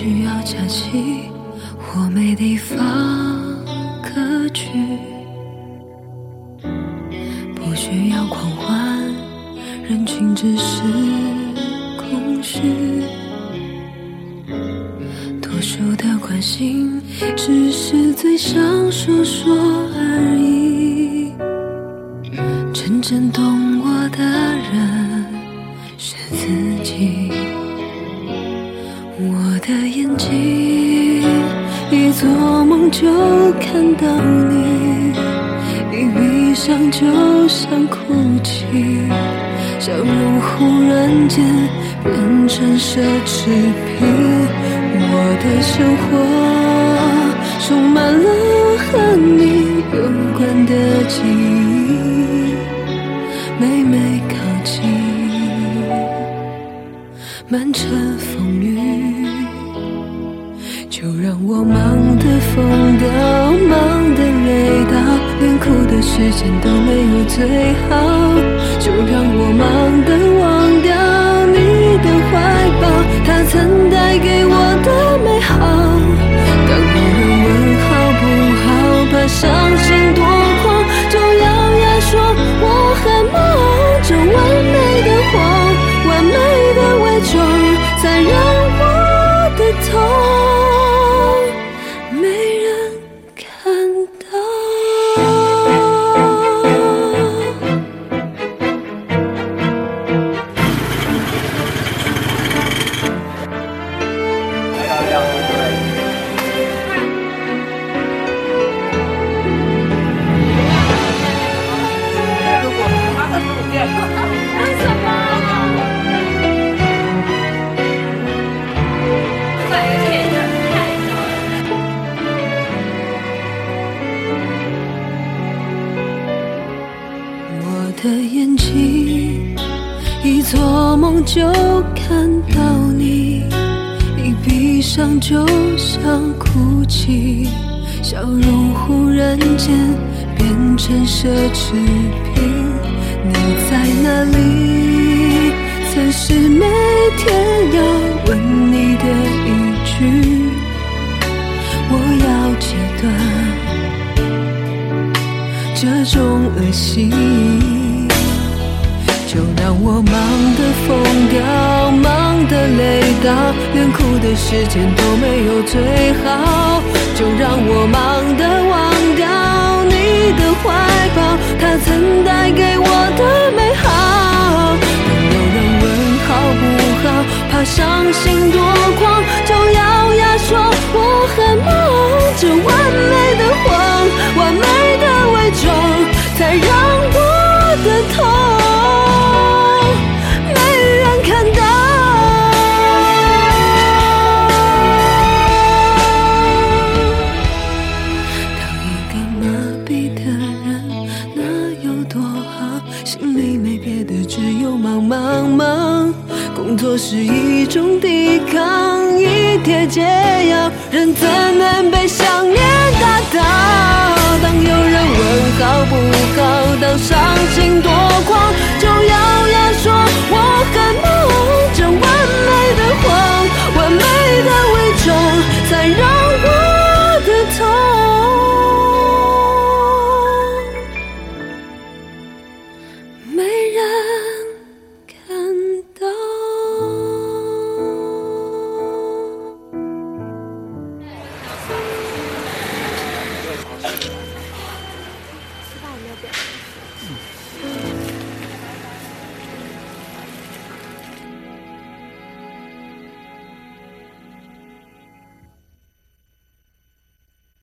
需要假期或没地方可去，不需要狂欢，人群只是空虚。多数的关心，只是嘴上说说而已。真正懂我的人是自己。的眼睛一做梦就看到你，一闭上就想哭泣，笑容忽然间变成奢侈品。我的生活充满了和你有关的记忆，每每靠近，满城风雨，我忙得疯掉，忙得累到，连哭的时间都没有最好，就让我忙得忘为什么我的眼睛一做梦就看到你，一闭上就想哭泣，笑容忽然间变成奢侈品。你在哪里？曾是每天要问你的一句，我要戒断。这种恶习，就让我忙得疯掉，忙得累到，连哭的时间都没有最好。就让我忙得忘怕伤心多狂，就咬牙说我很忙，这完美的谎，完美的伪装，才让我的痛没人看到。当一个麻痹的人，那有多好？心里没别的，只有忙忙忙。做是一种抵抗，一帖解药，人怎能被想念打倒？当有人问好不好，当伤心多，